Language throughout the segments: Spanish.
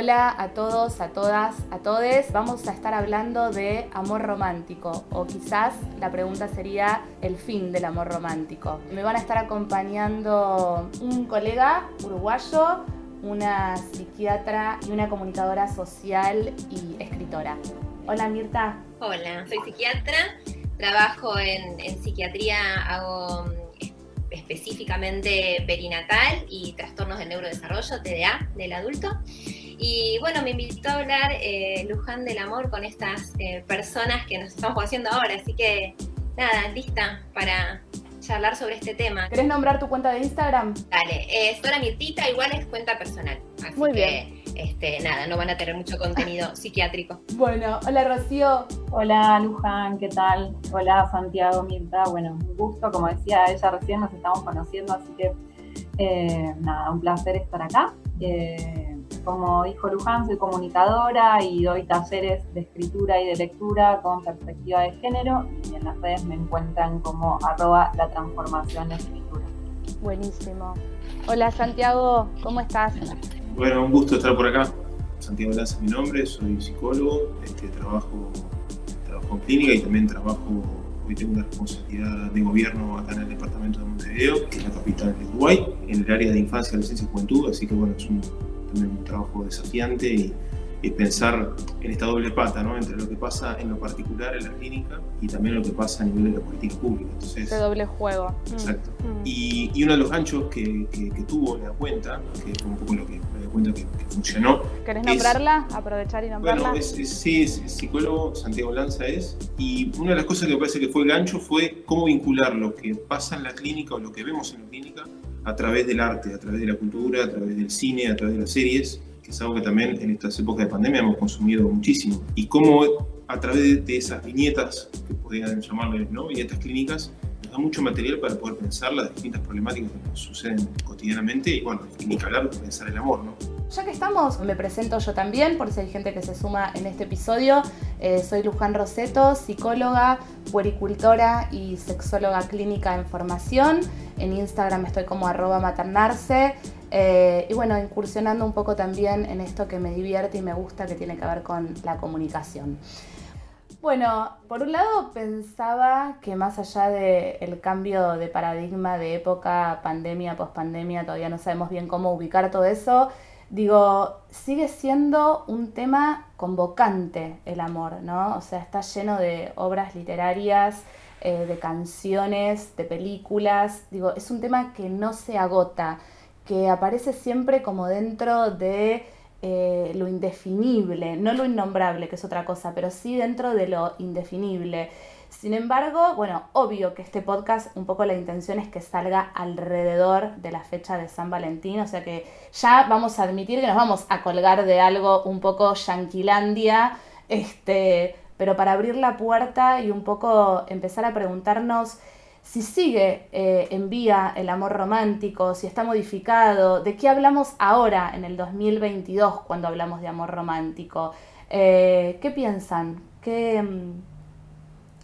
Hola a todos, a todas, a todes. Vamos a estar hablando de amor romántico o quizás la pregunta sería el fin del amor romántico. Me van a estar acompañando un colega uruguayo, una psiquiatra y una comunicadora social y escritora. Hola Mirta. Hola, soy psiquiatra, trabajo en, en psiquiatría, hago específicamente perinatal y trastornos del neurodesarrollo, TDA, del adulto. Y bueno, me invitó a hablar eh, Luján del amor con estas eh, personas que nos estamos conociendo ahora, así que nada, lista para charlar sobre este tema. ¿Querés nombrar tu cuenta de Instagram? Dale, es Dora Mirtita, igual es cuenta personal. Así Muy que, bien. Este, nada, no van a tener mucho contenido psiquiátrico. Bueno, hola Rocío. Hola Luján, ¿qué tal? Hola Santiago, Mirta. Bueno, un gusto, como decía ella recién, nos estamos conociendo, así que eh, nada, un placer estar acá. Eh, como dijo Luján, soy comunicadora y doy talleres de escritura y de lectura con perspectiva de género y en las redes me encuentran como arroba la transformación escritura. Buenísimo. Hola Santiago, ¿cómo estás? Bueno, un gusto estar por acá. Santiago Lanza es mi nombre, soy psicólogo, este, trabajo, trabajo en clínica y también trabajo, hoy tengo una responsabilidad de gobierno acá en el departamento de Montevideo, que es la capital de Uruguay, en el área de infancia, adolescencia y juventud, así que bueno, es un, también un trabajo desafiante y, y pensar en esta doble pata, ¿no? entre lo que pasa en lo particular en la clínica y también lo que pasa a nivel de la política pública. Entonces, Este doble juego. Mm, Exacto. mm. Y, y uno de los ganchos que, que, que tuvo la cuenta, que fue un poco lo que me di cuenta que, que funcionó, ¿Querés es- nombrarla? Aprovechar y nombrarla. bueno, es, es- sí, es psicólogo, Santiago Lanza es, y una de las cosas que me parece que fue el gancho fue cómo vincular lo que pasa en la clínica o lo que vemos en la clínica a través del arte, a través de la cultura, a través del cine, a través de las series, que es algo que también en estas épocas de pandemia hemos consumido muchísimo. Y cómo a través de, esas viñetas, que podrían llamarle ¿no? viñetas clínicas, nos da mucho material para poder pensar las distintas problemáticas que nos suceden cotidianamente y bueno, ni que hablar de pensar el amor, ¿no? Ya que estamos, me presento yo también, por si hay gente que se suma en este episodio. Eh, soy Luján Roseto, psicóloga, puericultora y sexóloga clínica en formación. En Instagram estoy como arroba maternarse. Eh, y bueno, incursionando un poco también en esto que me divierte y me gusta, que tiene que ver con la comunicación. Bueno, por un lado pensaba que más allá del cambio de paradigma de época, pandemia, pospandemia, todavía no sabemos bien cómo ubicar todo eso, digo, sigue siendo un tema convocante el amor, ¿no? O sea, está lleno de obras literarias, eh, de canciones, de películas, digo, es un tema que no se agota, que aparece siempre como dentro de eh, lo indefinible, no lo innombrable, que es otra cosa, pero sí dentro de lo indefinible. Sin embargo, bueno, obvio que este podcast un poco la intención es que salga alrededor de la fecha de San Valentín, o sea que ya vamos a admitir que nos vamos a colgar de algo un poco yanquilandia, este, pero para abrir la puerta y un poco empezar a preguntarnos si sigue eh, en vía el amor romántico, si está modificado, de qué hablamos ahora en el 2022 cuando hablamos de amor romántico. Eh, ¿Qué piensan? ¿Qué, mm,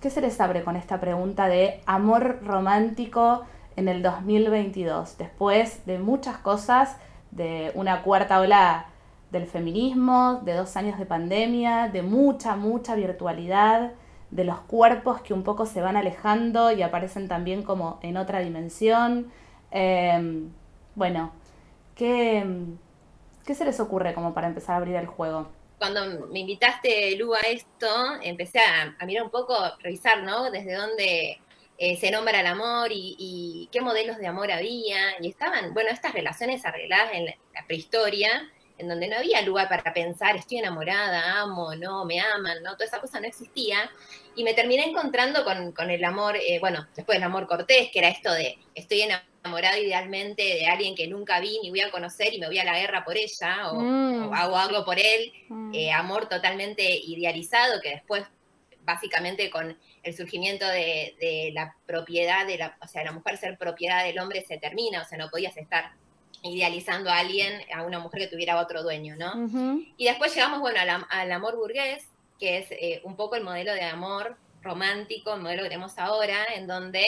¿Qué se les abre con esta pregunta de amor romántico en el 2022? Después de muchas cosas, de una cuarta ola del feminismo, de dos años de pandemia, de mucha, mucha virtualidad, de los cuerpos que un poco se van alejando y aparecen también como en otra dimensión. Eh, bueno, ¿qué, ¿qué se les ocurre como para empezar a abrir el juego? Cuando me invitaste, Lu, a esto, empecé a, a mirar un poco, revisar, ¿no? Desde dónde eh, se nombra el amor y, y qué modelos de amor había. Y estaban, bueno, estas relaciones arregladas en la, la prehistoria, en donde no había lugar para pensar, estoy enamorada, amo, no, me aman, ¿no? Toda esa cosa no existía. Y me terminé encontrando con, con el amor, eh, bueno, después el amor cortés, que era esto de estoy enamorado idealmente de alguien que nunca vi ni voy a conocer y me voy a la guerra por ella, o, Mm. o hago algo por él. Mm. Eh, amor totalmente idealizado, que después, básicamente con el surgimiento de, de la propiedad, de la, o sea, la mujer ser propiedad del hombre se termina, o sea, no podías estar idealizando a alguien, a una mujer que tuviera otro dueño, ¿no? Y después llegamos, bueno, al amor burgués, que es eh, un poco el modelo de amor romántico, el modelo que tenemos ahora, en donde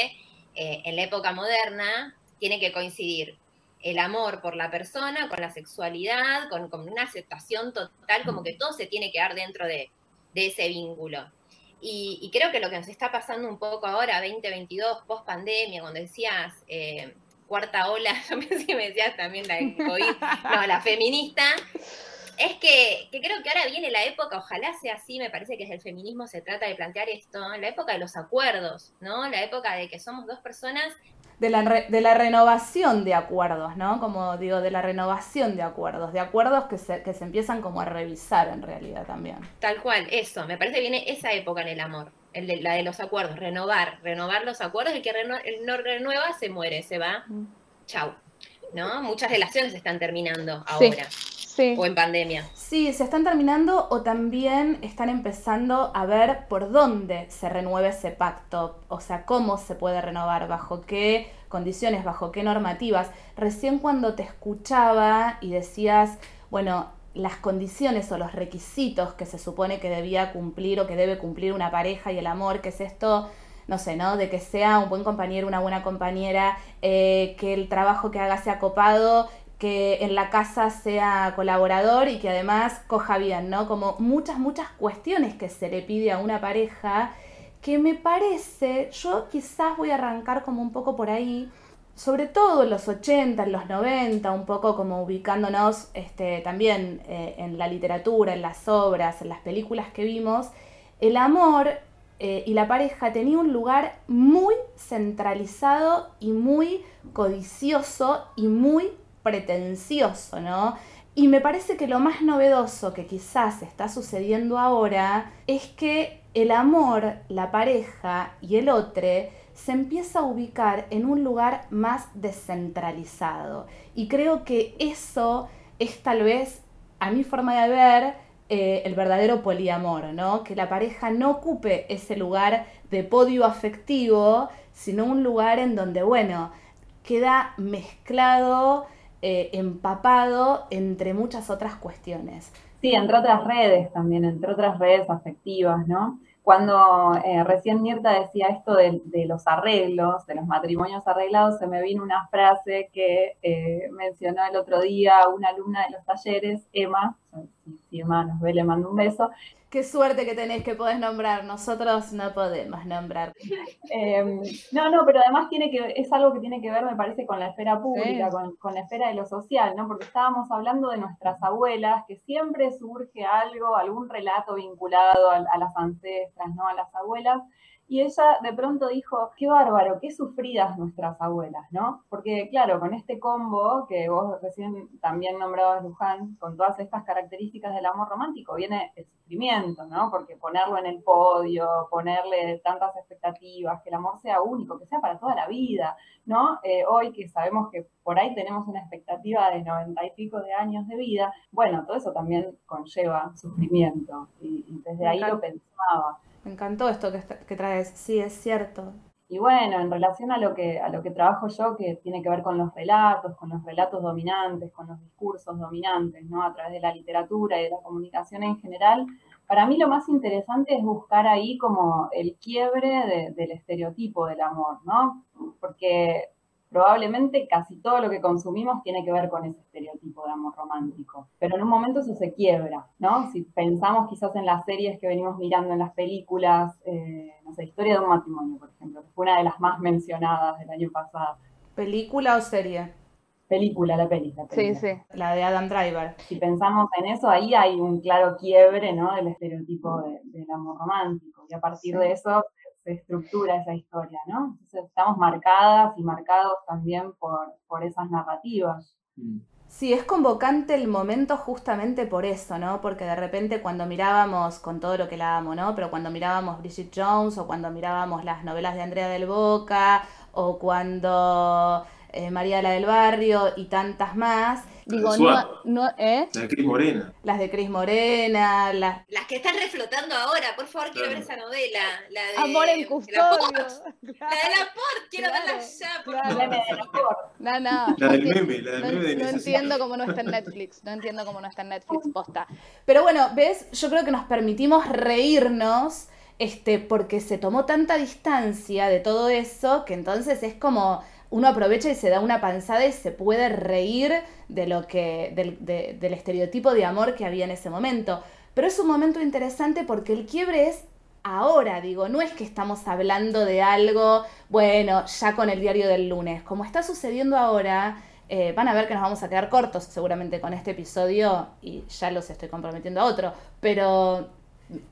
eh, en la época moderna tiene que coincidir el amor por la persona, con la sexualidad, con, una aceptación total, como que todo se tiene que dar dentro de, ese vínculo. Y, creo que lo que nos está pasando un poco ahora, 2022, post pandemia, cuando decías eh, cuarta ola, yo pensé que me decías también la no, la feminista, es que, creo que ahora viene la época, ojalá sea así, me parece que desde el feminismo se trata de plantear esto, la época de los acuerdos, ¿no? La época de que somos dos personas. De la, de la renovación de acuerdos, ¿no? Como digo, de la renovación de acuerdos, de acuerdos que se, que se empiezan como a revisar en realidad también. Tal cual, eso, me parece que viene esa época en el amor, el de, la de los acuerdos, renovar, renovar los acuerdos, el que no renueva se muere, se va, mm. chau. ¿No? Muchas relaciones están terminando ahora. O en pandemia. Sí, se están terminando o también están empezando a ver por dónde se renueve ese pacto, o sea, cómo se puede renovar, bajo qué condiciones, bajo qué normativas. Recién cuando te escuchaba y decías, bueno, las condiciones o los requisitos que se supone que debía cumplir o que debe cumplir una pareja y el amor, que es esto no sé, ¿no? De que sea un buen compañero, una buena compañera, eh, que el trabajo que haga sea copado que en la casa sea colaborador y que además coja bien, ¿no? Como muchas, muchas cuestiones que se le pide a una pareja que me parece, yo quizás voy a arrancar como un poco por ahí, sobre todo en los 80, en los 90, un poco como ubicándonos este, también eh, en la literatura, en las obras, en las películas que vimos, el amor eh, y la pareja tenía un lugar muy centralizado y muy codicioso y muy pretencioso, ¿no? Y me parece que lo más novedoso que quizás está sucediendo ahora es que el amor, la pareja y el otro se empieza a ubicar en un lugar más descentralizado. Y creo que eso es tal vez, a mi forma de ver, eh, el verdadero poliamor, ¿no? Que la pareja no ocupe ese lugar de podio afectivo, sino un lugar en donde, bueno, queda mezclado eh, empapado entre muchas otras cuestiones. Sí, entre otras redes también, entre otras redes afectivas, ¿no? Cuando eh, recién Mirta decía esto de, los arreglos, de los matrimonios arreglados, se me vino una frase que eh, mencionó el otro día una alumna de los talleres, Emma, si Emma nos ve, le mando un beso, Qué suerte que tenés que podés nombrar, nosotros no podemos nombrar. Em, no, no, pero además tiene que, es algo que tiene que ver, me parece, con la esfera pública, con, la esfera de lo social, ¿no? Porque estábamos hablando de nuestras abuelas, que siempre surge algo, algún relato vinculado a, a las ancestras, ¿no? A las abuelas, y ella de pronto dijo, qué bárbaro, qué sufridas nuestras abuelas, ¿no? Porque claro, con este combo que vos recién también nombrabas, Luján, con todas estas características del amor romántico, viene el sufrimiento, ¿no? Porque ponerlo en el podio, ponerle tantas expectativas, que el amor sea único, que sea para toda la vida, ¿no? Eh, hoy que sabemos que por ahí tenemos una expectativa de noventa y pico de años de vida, bueno, todo eso también conlleva sufrimiento y, y desde ahí lo pensaba. Me encantó esto que, traes, sí, es cierto. Y bueno, en relación a lo, que, a lo que trabajo yo, que tiene que ver con los relatos, con los relatos dominantes, con los discursos dominantes, ¿no? A través de la literatura y de la comunicación en general, para mí lo más interesante es buscar ahí como el quiebre del estereotipo del amor, ¿no? Porque probablemente casi todo lo que consumimos tiene que ver con ese estereotipo de amor romántico. Pero en un momento eso se quiebra, ¿no? Si pensamos quizás en las series que venimos mirando en las películas, eh, no sé, Historia de un matrimonio, por ejemplo, que fue una de las más mencionadas del año pasado. ¿Película o serie? Película, la película. Sí, sí, la de Adam Driver. Si pensamos en eso, ahí hay un claro quiebre, ¿no? Del estereotipo del amor romántico. Y a partir de eso estructura esa historia, ¿no? Entonces estamos marcadas y marcados también por, por esas narrativas. Mm. Sí, es convocante el momento justamente por eso, ¿no? Porque de repente cuando mirábamos, con todo lo que la amo, ¿no? Pero cuando mirábamos Bridget Jones o cuando mirábamos las novelas de Andrea del Boca o cuando eh, María la del Barrio y tantas más. Digo, no, no, ¿eh? Las de Cris Morena. Las de Cris Morena, las... Las que están reflotando ahora, por favor, quiero ver esa novela. La de, Amor en custodio. La, de la Port, quiero verla ya. Por No, no. La del meme, la del meme de No entiendo cómo no está en Netflix, no entiendo cómo no está en Netflix, posta. Pero bueno, ves, yo creo que nos permitimos reírnos este, porque se tomó tanta distancia de todo eso que entonces es como uno aprovecha y se da una panzada y se puede reír de lo que, del, del estereotipo de amor que había en ese momento. Pero es un momento interesante porque el quiebre es ahora, digo, no es que estamos hablando de algo, bueno, ya con el diario del lunes, como está sucediendo ahora, eh, van a ver que nos vamos a quedar cortos seguramente con este episodio y ya los estoy comprometiendo a otro, pero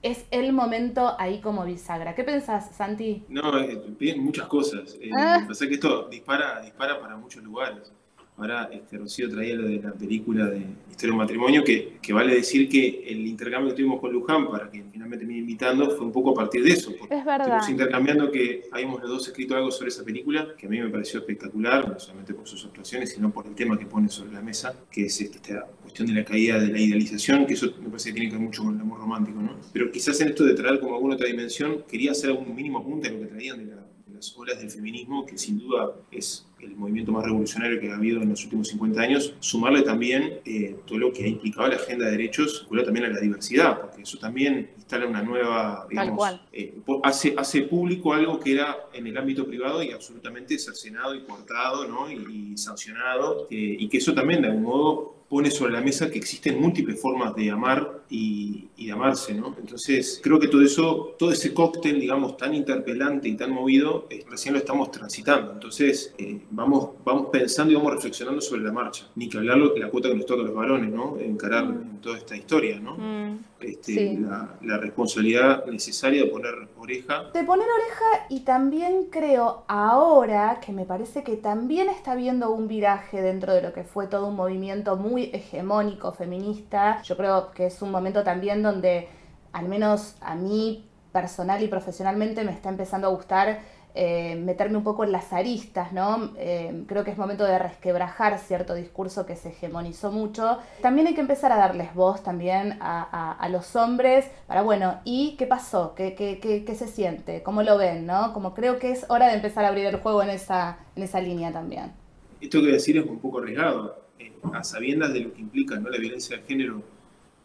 es el momento ahí como bisagra. ¿Qué pensás, Santi? No, eh, piden muchas cosas. Eh, ah. Pasa que esto dispara, dispara para muchos lugares. Ahora este, Rocío traía lo de la película de Historia de un matrimonio, que, que, vale decir que el intercambio que tuvimos con Luján, para que finalmente me invitando, fue un poco a partir de eso. Es verdad. Estuvimos intercambiando que habíamos los dos escrito algo sobre esa película, que a mí me pareció espectacular, no solamente por sus actuaciones, sino por el tema que pone sobre la mesa, que es esta cuestión de la caída de la idealización, que eso me parece que tiene que ver mucho con el amor romántico, ¿no? Pero quizás en esto de traer como alguna otra dimensión, quería hacer algún mínimo apunte a lo que traían de, de las olas del feminismo, que sin duda es el movimiento más revolucionario que ha habido en los últimos 50 años, sumarle también eh, todo lo que ha implicado la agenda de derechos, vinculado también a la diversidad, porque eso también instala una nueva, digamos, eh, hace, hace público algo que era en el ámbito privado y absolutamente cercenado y cortado ¿no? y, sancionado, eh, y que eso también de algún modo pone sobre la mesa que existen múltiples formas de amar y, de amarse, ¿no? Entonces, creo que todo eso, todo ese cóctel, digamos, tan interpelante y tan movido, eh, recién lo estamos transitando. Entonces, eh, vamos, vamos pensando y vamos reflexionando sobre la marcha. Ni que hablar de la cuota que nos toca a los varones, ¿no? Encarar mm. toda esta historia, ¿no? Mm. Este, la, responsabilidad necesaria de poner oreja. De poner oreja y también creo ahora que me parece que también está habiendo un viraje dentro de lo que fue todo un movimiento muy hegemónico feminista. Yo creo que es un momento también donde al menos a mí personal y profesionalmente me está empezando a gustar eh, meterme un poco en las aristas, ¿no? Eh, creo que es momento de resquebrajar cierto discurso que se hegemonizó mucho. También hay que empezar a darles voz también a, los hombres para, bueno, ¿y qué pasó? ¿Qué, qué, qué, se siente? ¿Cómo lo ven? ¿no? Como creo que es hora de empezar a abrir el juego en esa, en esa línea también. Esto que decir es un poco arriesgado, eh, a sabiendas de lo que implica ¿no? la violencia de género,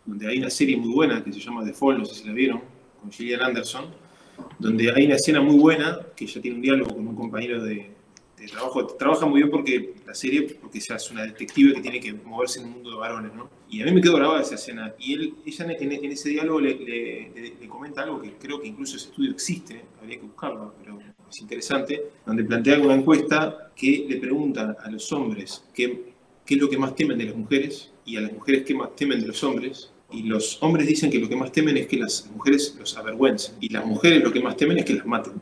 donde hay una serie muy buena que se llama The Fall, no sé si la vieron, con Gillian Anderson, donde hay una escena muy buena, que ella tiene un diálogo con un compañero de, trabajo. Trabaja muy bien porque la serie, porque se hace una detective que tiene que moverse en un mundo de varones, ¿no? Y a mí me quedó grabada esa escena. Y él, ella en, ese diálogo le, le, comenta algo que creo que incluso ese estudio existe, habría que buscarlo, pero es interesante, donde plantea una encuesta que le pregunta a los hombres qué, qué es lo que más temen de las mujeres y a las mujeres qué más temen de los hombres y los hombres dicen que lo que más temen es que las mujeres los avergüencen. Y las mujeres lo que más temen es que las maten.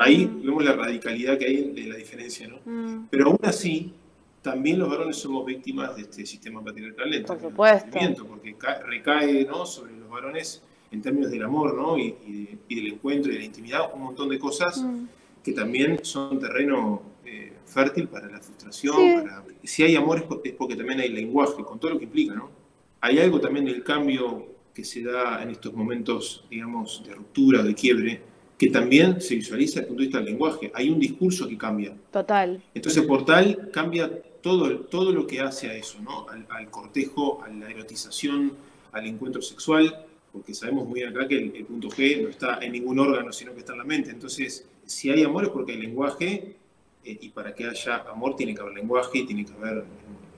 Ahí vemos la radicalidad que hay de la diferencia, ¿no? Mm. Pero aún así, también los varones somos víctimas de este sistema patriarcal lento. Por supuesto. Porque recae ¿no? sobre los varones en términos del amor ¿no? y, del encuentro y de la intimidad, un montón de cosas mm. que también son terreno eh, fértil para la frustración. Si hay amor es porque también hay lenguaje, con todo lo que implica, ¿no? Hay algo también del cambio que se da en estos momentos, digamos, de ruptura, de quiebre, que también se visualiza desde el punto de vista del lenguaje. Hay un discurso que cambia. Total. Entonces, Portal cambia todo, todo lo que hace a eso, ¿no? Al, cortejo, a la erotización, al encuentro sexual, porque sabemos muy bien acá que el, punto G no está en ningún órgano, sino que está en la mente. Entonces, si hay amor es porque hay lenguaje, eh, y para que haya amor tiene que haber lenguaje, tiene que haber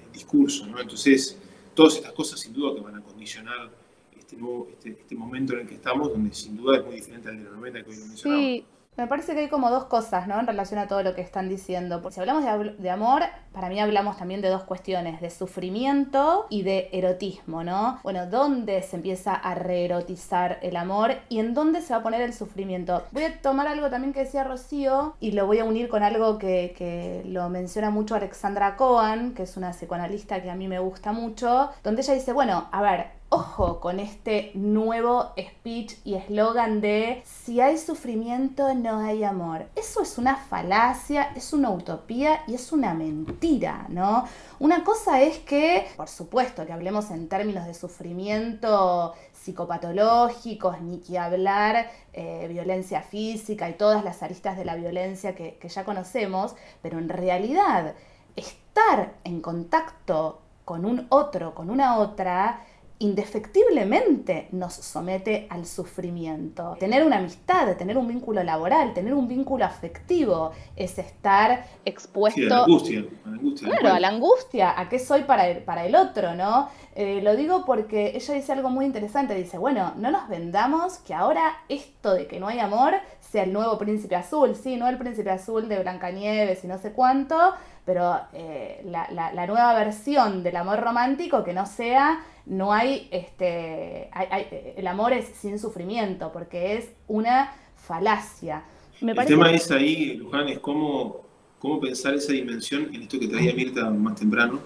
el discurso, ¿no? Entonces, todas estas cosas sin duda que van a condicionar este, nuevo, este, este, momento en el que estamos, donde sin duda es muy diferente al de los 90 que hoy mencionamos. Sí, me parece que hay como dos cosas, ¿no? En relación a todo lo que están diciendo. Porque si hablamos de, amor, para mí hablamos también de dos cuestiones, de sufrimiento y de erotismo, ¿no? Bueno, ¿dónde se empieza a reerotizar el amor y en dónde se va a poner el sufrimiento? Voy a tomar algo también que decía Rocío y lo voy a unir con algo que, que lo menciona mucho Alexandra Cohen, que es una psicoanalista que a mí me gusta mucho, donde ella dice, bueno, a ver, Ojo con este nuevo speech y eslogan de si hay sufrimiento no hay amor. Eso es una falacia, es una utopía y es una mentira, ¿no? Una cosa es que, por supuesto, que hablemos en términos de sufrimiento psicopatológicos, ni que hablar eh, violencia física y todas las aristas de la violencia que, que ya conocemos, pero en realidad estar en contacto con un otro, con una otra, indefectiblemente nos somete al sufrimiento. Tener una amistad, tener un vínculo laboral, tener un vínculo afectivo, es estar expuesto a la angustia. A la angustia claro, a la angustia, a qué soy para el, para el otro, ¿no? Eh, lo digo porque ella dice algo muy interesante, dice, bueno, no nos vendamos que ahora esto de que no hay amor sea el nuevo príncipe azul, sí, no el príncipe azul de Blancanieves y no sé cuánto, pero eh, la, nueva versión del amor romántico que no sea, no hay, este, el amor es sin sufrimiento, porque es una falacia. el tema es ahí, Luján, es cómo, cómo pensar esa dimensión en esto que traía Mirta más temprano,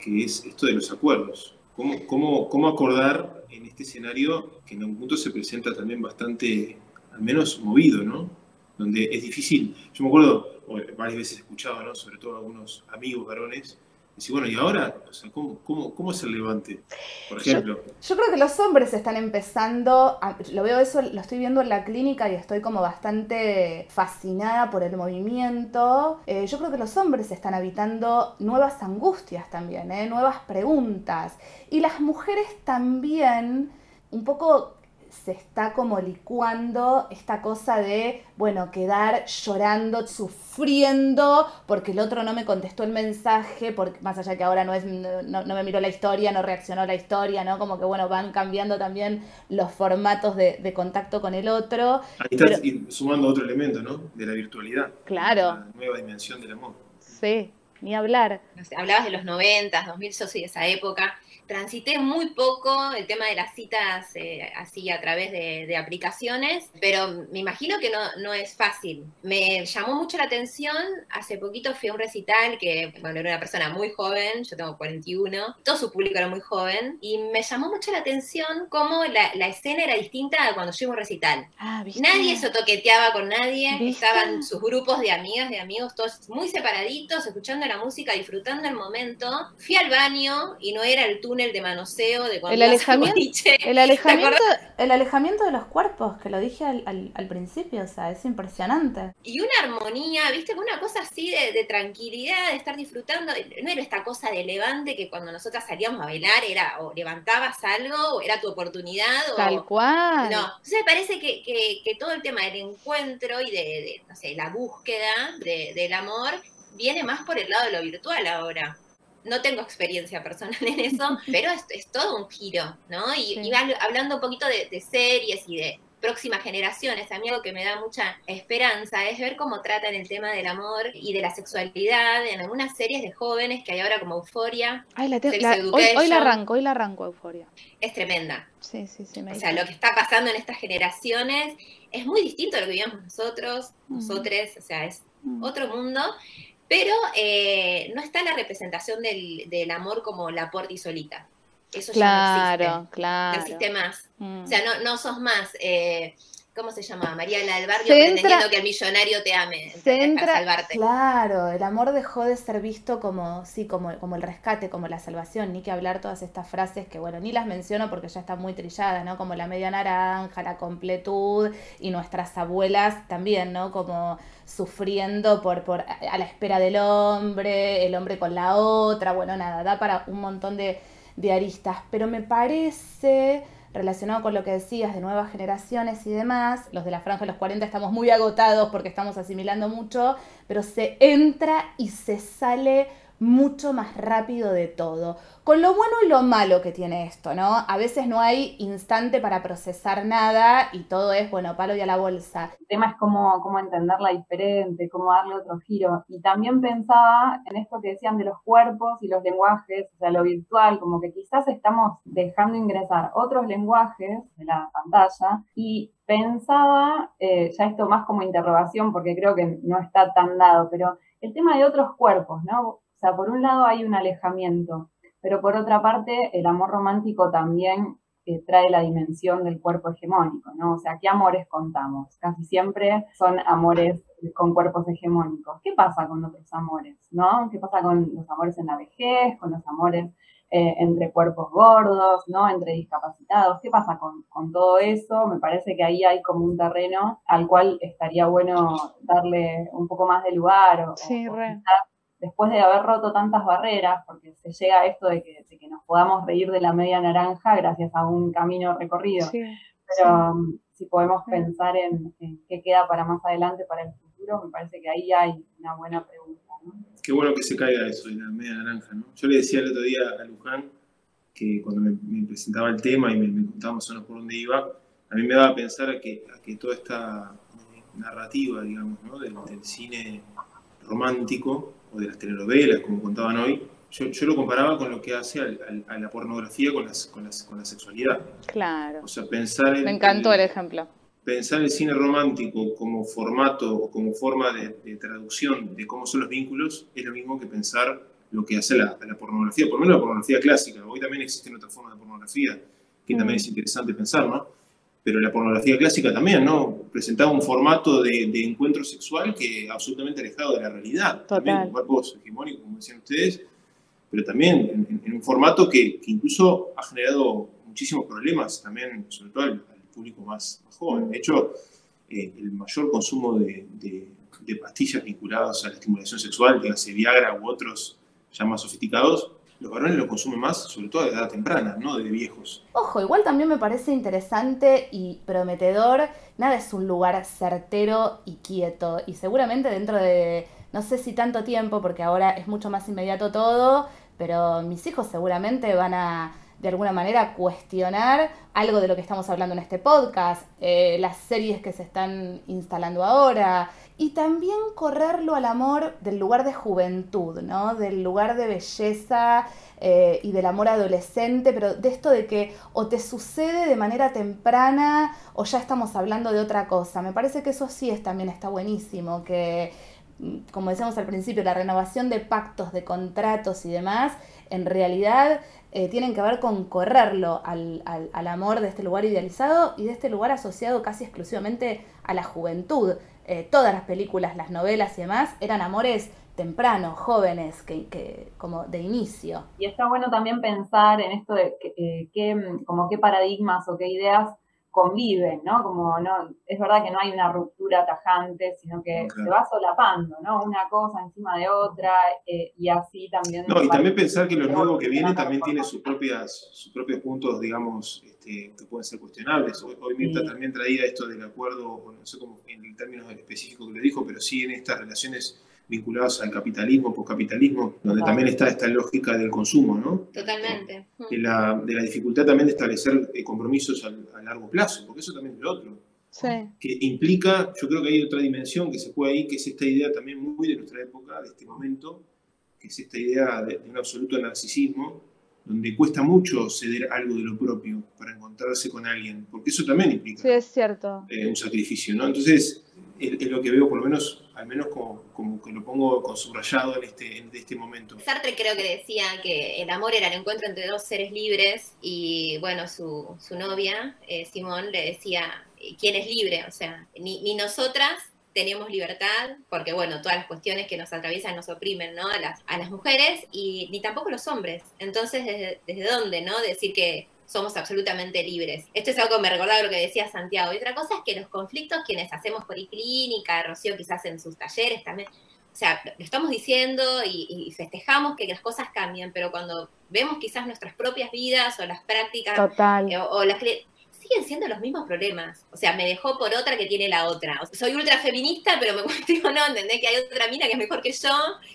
que es esto de los acuerdos. ¿Cómo, cómo, cómo acordar en este escenario que en algún punto se presenta también bastante, al menos movido, ¿no? Donde es difícil. Yo me acuerdo, varias veces escuchado, ¿no? Sobre todo algunos amigos varones, decir, bueno, ¿y ahora? ¿cómo, cómo, cómo es el levante? Por ejemplo. Yo, creo que los hombres están empezando, lo veo eso, lo estoy viendo en la clínica y estoy como bastante fascinada por el movimiento. Eh, yo creo que los hombres están habitando nuevas angustias también, ¿eh? nuevas preguntas. Y las mujeres también, un poco se está como licuando esta cosa de, bueno, quedar llorando, sufriendo, porque el otro no me contestó el mensaje, porque más allá que ahora no, es, no, me miró la historia, no reaccionó la historia, ¿no? Como que, bueno, van cambiando también los formatos de, contacto con el otro. Ahí estás sumando otro elemento, ¿no? De la virtualidad. Claro. La nueva dimensión del amor. Sí, ni hablar. hablabas de los 90, 2000, yo soy de esa época transité muy poco el tema de las citas eh, así a través de, aplicaciones, pero me imagino que no, no es fácil. Me llamó mucho la atención, hace poquito fui a un recital que, bueno, era una persona muy joven, yo tengo 41, todo su público era muy joven, y me llamó mucho la atención cómo la, la escena era distinta a cuando yo iba a un recital. Ah, nadie se toqueteaba con nadie, estaban sus grupos de amigas, de amigos, todos muy separaditos, escuchando la música, disfrutando el momento. Fui al baño y no era el túnel de manoseo de cuando el alejamiento, el alejamiento, el alejamiento de los cuerpos, que lo dije al, principio, o sea, es impresionante. Y una armonía, viste, una cosa así de, tranquilidad, de estar disfrutando, no era esta cosa de levante que cuando nosotras salíamos a bailar era o levantabas algo, o era tu oportunidad, o... Tal cual. No, entonces me parece que, que, todo el tema del encuentro y de, no sé, la búsqueda del amor viene más por el lado de lo virtual ahora no tengo experiencia personal en eso, pero es, todo un giro, ¿no? Y, hablando un poquito de, series y de próximas generaciones, a mí algo que me da mucha esperanza es ver cómo tratan el tema del amor y de la sexualidad en algunas series de jóvenes que hay ahora como Euforia. hoy, la arranco, hoy la arranco Euforia. Es tremenda. Sí, sí, sí. o sea, lo que está pasando en estas generaciones es muy distinto a lo que vivíamos nosotros, mm. nosotros, o sea, es mm. otro mundo pero eh, no está la representación del, amor como la y solita. Eso ya no existe. Claro, No existe más. O sea, no, no sos más, eh, ¿cómo se llama? Mariana del barrio pretendiendo que el millonario te ame para salvarte. Claro, el amor dejó de ser visto como, sí, como, como el rescate, como la salvación, ni que hablar todas estas frases que, bueno, ni las menciono porque ya están muy trilladas, ¿no? Como la media naranja, la completud, y nuestras abuelas también, ¿no? Como sufriendo por, por a la espera del hombre, el hombre con la otra, bueno, nada, da para un montón de, de aristas, pero me parece relacionado con lo que decías de nuevas generaciones y demás, los de la franja de los 40 estamos muy agotados porque estamos asimilando mucho, pero se entra y se sale mucho más rápido de todo. Con lo bueno y lo malo que tiene esto, ¿no? A veces no hay instante para procesar nada y todo es, bueno, palo y a la bolsa. El tema es cómo, cómo entenderla diferente, cómo darle otro giro. Y también pensaba en esto que decían de los cuerpos y los lenguajes, o sea, lo virtual, como que quizás estamos dejando ingresar otros lenguajes de la pantalla y pensaba, eh, ya esto más como interrogación porque creo que no está tan dado, pero el tema de otros cuerpos, ¿no? O sea, por un lado hay un alejamiento, pero por otra parte el amor romántico también eh, trae la dimensión del cuerpo hegemónico, ¿no? O sea, ¿qué amores contamos? Casi siempre son amores con cuerpos hegemónicos. ¿Qué pasa con otros amores, no? ¿Qué pasa con los amores en la vejez, con los amores eh, entre cuerpos gordos, ¿no? Entre discapacitados. ¿Qué pasa con, todo eso? Me parece que ahí hay como un terreno al cual estaría bueno darle un poco más de lugar o, sí, después de haber roto tantas barreras, porque se llega a esto de que, nos podamos reír de la media naranja gracias a un camino recorrido. Pero um, si podemos pensar en, qué queda para más adelante, para el futuro, me parece que ahí hay una buena pregunta. Qué bueno que se caiga eso de la media naranja. ¿no? Yo le decía el otro día a Luján que cuando me, presentaba el tema y me, me contaba más o menos por dónde iba, a mí me daba a pensar a que, a que toda esta eh, narrativa, digamos, ¿no? del, cine romántico o de las telenovelas, como contaban hoy, yo, yo lo comparaba con lo que hace a la pornografía con, las, con, las, con, la sexualidad. Claro. O sea, pensar en... Me encantó el, ejemplo. Pensar el cine romántico como formato o como forma de, de, traducción de cómo son los vínculos es lo mismo que pensar lo que hace la, la pornografía, por lo menos la pornografía clásica. Hoy también existen otras formas de pornografía que también es interesante pensar, ¿no? Pero la pornografía clásica también, ¿no? Presentaba un formato de, de encuentro sexual que absolutamente alejado de la realidad. Total. También cuerpos hegemónicos, como decían ustedes, pero también en, un formato que, que, incluso ha generado muchísimos problemas también, sobre todo al, al público más, más, joven. De hecho, eh, el mayor consumo de, de, de, pastillas vinculadas a la estimulación sexual, dígase Viagra u otros ya más sofisticados, los varones lo consumen más, sobre todo de edad temprana, no de viejos. Ojo, igual también me parece interesante y prometedor. Nada es un lugar certero y quieto. Y seguramente dentro de, no sé si tanto tiempo, porque ahora es mucho más inmediato todo, pero mis hijos seguramente van a de alguna manera cuestionar algo de lo que estamos hablando en este podcast, eh, las series que se están instalando ahora, y también correrlo al amor del lugar de juventud, ¿no? Del lugar de belleza eh, y del amor adolescente, pero de esto de que o te sucede de manera temprana o ya estamos hablando de otra cosa. Me parece que eso sí es, también está buenísimo, que mm, como decíamos al principio, la renovación de pactos, de contratos y demás, en realidad eh, tienen que ver con correrlo al, al, amor de este lugar idealizado y de este lugar asociado casi exclusivamente a la juventud. Eh, todas las películas, las novelas y demás eran amores tempranos, jóvenes, que, que, como de inicio. Y está bueno también pensar en esto de que, eh, como qué paradigmas o qué ideas conviven, ¿no? Como no, es verdad que no hay una ruptura tajante, sino que se va solapando, ¿no? Una cosa encima de otra eh, y así también. No, y también pensar que lo nuevo que viene también tiene sus propias, sus propios puntos, digamos, este, que pueden ser cuestionables. Hoy, Mirta también traía esto del acuerdo, no sé cómo en términos específicos que le dijo, pero sí en estas relaciones vinculados al capitalismo, poscapitalismo, donde también está esta lógica del consumo, ¿no? Totalmente. De la, de la dificultad también de establecer eh, compromisos a, largo plazo, porque eso también es lo otro. Sí. Que implica, yo creo que hay otra dimensión que se puede ahí, que es esta idea también muy de nuestra época, de este momento, que es esta idea de, un absoluto narcisismo, donde cuesta mucho ceder algo de lo propio para encontrarse con alguien, porque eso también implica sí, es cierto. Eh, un sacrificio, ¿no? Entonces, es, lo que veo, por lo menos, al menos como, como que lo pongo con subrayado en este, en este momento. Sartre creo que decía que el amor era el encuentro entre dos seres libres y, bueno, su, su novia, eh, Simón, le decía, ¿quién es libre? O sea, ni, ni nosotras tenemos libertad, porque bueno, todas las cuestiones que nos atraviesan nos oprimen, ¿no? A las, a las mujeres y ni tampoco los hombres. Entonces, ¿desde, ¿desde dónde, no? Decir que somos absolutamente libres. Esto es algo que me recordaba lo que decía Santiago. Y otra cosa es que los conflictos, quienes hacemos policlínica, Rocío quizás en sus talleres también, o sea, lo estamos diciendo y, festejamos que las cosas cambian, pero cuando vemos quizás nuestras propias vidas o las prácticas Total. Eh, o, las siguen siendo los mismos problemas. O sea, me dejó por otra que tiene la otra. soy ultra feminista, pero me cuestiono, ¿entendés? Que hay otra mina que es mejor que yo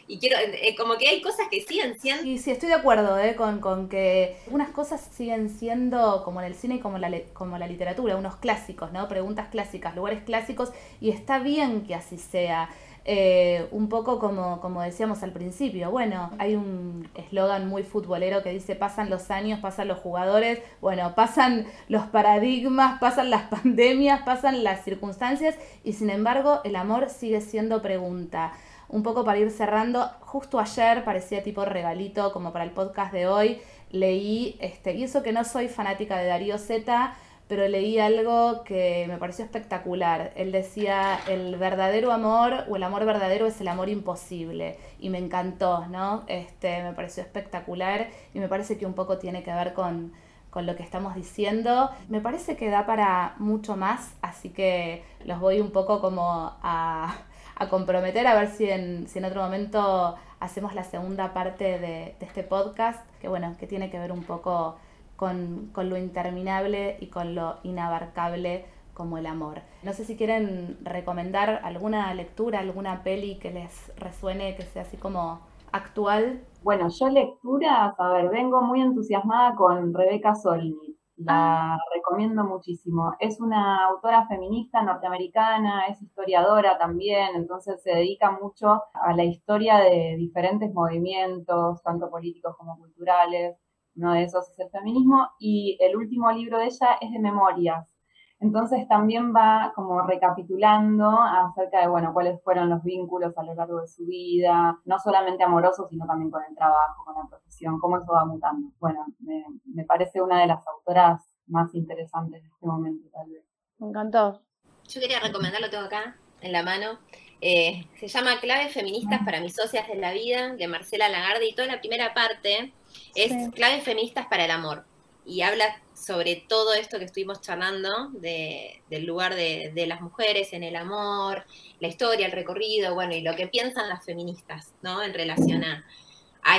y quiero, eh, como que hay cosas que siguen siendo... Sí, sí, estoy de acuerdo ¿eh? con, con que algunas cosas siguen siendo como en el cine y como la, como la literatura, unos clásicos, ¿no? Preguntas clásicas, lugares clásicos y está bien que así sea. Eh, un poco como, como decíamos al principio, bueno, hay un eslogan muy futbolero que dice pasan los años, pasan los jugadores, bueno, pasan los paradigmas, pasan las pandemias, pasan las circunstancias y sin embargo el amor sigue siendo pregunta. Un poco para ir cerrando, justo ayer parecía tipo regalito como para el podcast de hoy, leí, este, y eso que no soy fanática de Darío Z, pero leí algo que me pareció espectacular. Él decía, el verdadero amor o el amor verdadero es el amor imposible. Y me encantó, ¿no? Este, me pareció espectacular y me parece que un poco tiene que ver con, con lo que estamos diciendo. Me parece que da para mucho más, así que los voy un poco como a, a comprometer, a ver si en, si en otro momento hacemos la segunda parte de, este podcast, que bueno, que tiene que ver un poco con, con lo interminable y con lo inabarcable como el amor. No sé si quieren recomendar alguna lectura, alguna peli que les resuene, que sea así como actual. Bueno, yo lecturas, a ver, vengo muy entusiasmada con Rebeca Solnit. La ah. recomiendo muchísimo. Es una autora feminista norteamericana, es historiadora también, entonces se dedica mucho a la historia de diferentes movimientos, tanto políticos como culturales. Uno de esos es el feminismo y el último libro de ella es de memorias, entonces también va como recapitulando acerca de, bueno, cuáles fueron los vínculos a lo largo de su vida, no solamente amorosos, sino también con el trabajo, con la profesión, cómo eso va mutando. Bueno, me, parece una de las autoras más interesantes de este momento, tal vez. Me encantó. Yo quería recomendarlo, tengo acá en la mano. Eh, se llama Claves Feministas para mis socias de la vida, de Marcela Lagarde, y toda la primera parte es Claves Feministas para el amor. Y habla sobre todo esto que estuvimos charlando, del lugar de, las mujeres en el amor, la historia, el recorrido, bueno, y lo que piensan las feministas, ¿no? En relación a,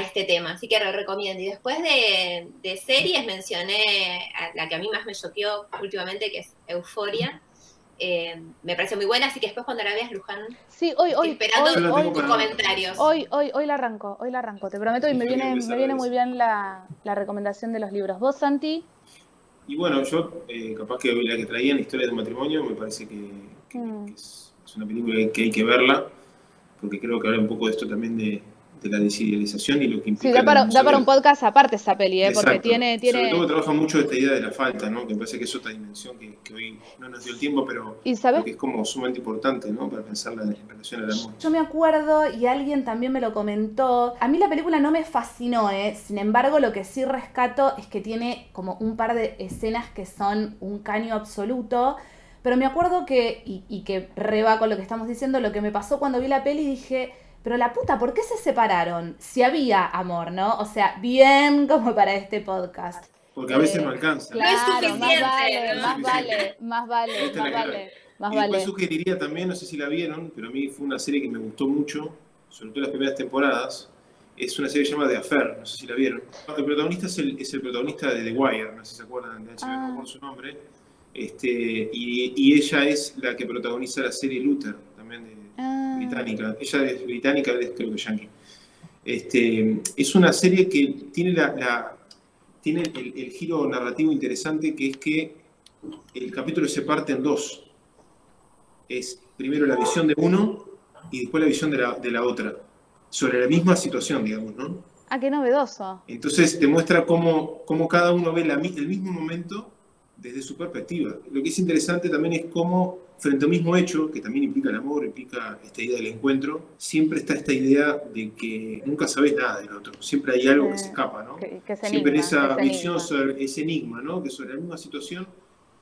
este tema. Así que lo recomiendo. Y después de, series mencioné la que a mí más me choqueó últimamente, que es Euforia. Eh, me parece muy buena, así que después cuando la veas, Luján. Sí, hoy, hoy. Esperando hoy, tus comentarios. Hoy, hoy, hoy la arranco, hoy la arranco, te prometo, y me viene, me viene muy bien la, la recomendación de los libros. ¿Vos, Santi? Y bueno, yo eh, capaz que la que traía en Historia de matrimonio me parece que, mm. es, una película que hay que verla, porque creo que habla un poco de esto también de, de la desidealización y lo que implica. Sí, da para, da para un podcast aparte esa peli, ¿eh? porque tiene, tiene. Sobre todo trabaja mucho esta idea de la falta, ¿no? Que me parece que es otra dimensión que, que hoy no nos dio el tiempo, pero que es como sumamente importante, ¿no? Para pensar la relación al amor. Yo me acuerdo, y alguien también me lo comentó. A mí la película no me fascinó, ¿eh? Sin embargo, lo que sí rescato es que tiene como un par de escenas que son un caño absoluto. Pero me acuerdo que, y, y que reba con lo que estamos diciendo, lo que me pasó cuando vi la peli, dije pero la puta, ¿por qué se separaron? Si había amor, ¿no? O sea, bien como para este podcast. Porque a veces no alcanza. Claro, más vale, más vale, más vale, más vale. Más y después sugeriría también, no sé si la vieron, pero a mí fue una serie que me gustó mucho, sobre todo las primeras temporadas. Es una serie que se llama The Affair, no sé si la vieron. El protagonista es el, es el protagonista de The Wire, no sé si se acuerdan de HBO ah. por su nombre. Este, y, y, ella es la que protagoniza la serie Luther, también de. Británica. Ella es británica, él es creo que yankee. Este, es una serie que tiene, la, tiene el, giro narrativo interesante que es que el capítulo se parte en dos. Es primero la visión de uno y después la visión de la, de la otra, sobre la misma situación, digamos, ¿no? Ah, qué novedoso. Entonces demuestra cómo, cómo cada uno ve el mismo momento desde su perspectiva. Lo que es interesante también es cómo, frente al mismo hecho, que también implica el amor, implica esta idea del encuentro, siempre está esta idea de que nunca sabes nada del otro, siempre hay algo que se escapa, ¿no? siempre esa visión sobre ese enigma, ¿no? Que sobre la misma situación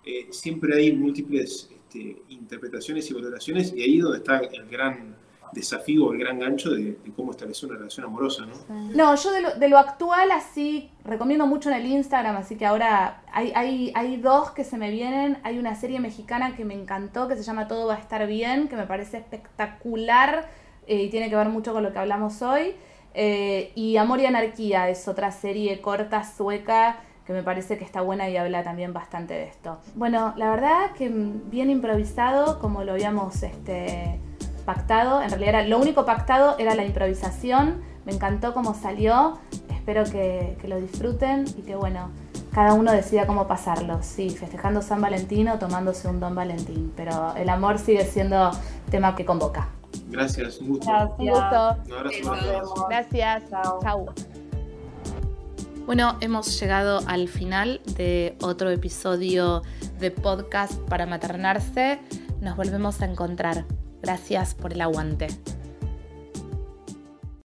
eh, siempre hay múltiples este, interpretaciones y valoraciones y ahí es donde está el gran desafío el gran gancho de, cómo establecer una relación amorosa, ¿no? No, yo de lo, actual así recomiendo mucho en el Instagram, así que ahora hay, hay, hay dos que se me vienen. Hay una serie mexicana que me encantó, que se llama Todo va a estar bien, que me parece espectacular eh, y tiene que ver mucho con lo que hablamos hoy. Eh, y Amor y Anarquía es otra serie corta sueca que me parece que está buena y habla también bastante de esto. Bueno, la verdad que bien improvisado, como lo habíamos este, pactado, en realidad era, lo único pactado era la improvisación, me encantó cómo salió, espero que, lo disfruten y que bueno, cada uno decida cómo pasarlo, sí, festejando San Valentín o tomándose un Don Valentín, pero el amor sigue siendo tema que convoca. Gracias, un gusto. Un abrazo. Gracias. Chao. Bueno, hemos llegado al final de otro episodio de podcast para maternarse. Nos volvemos a encontrar. Gracias por el aguante.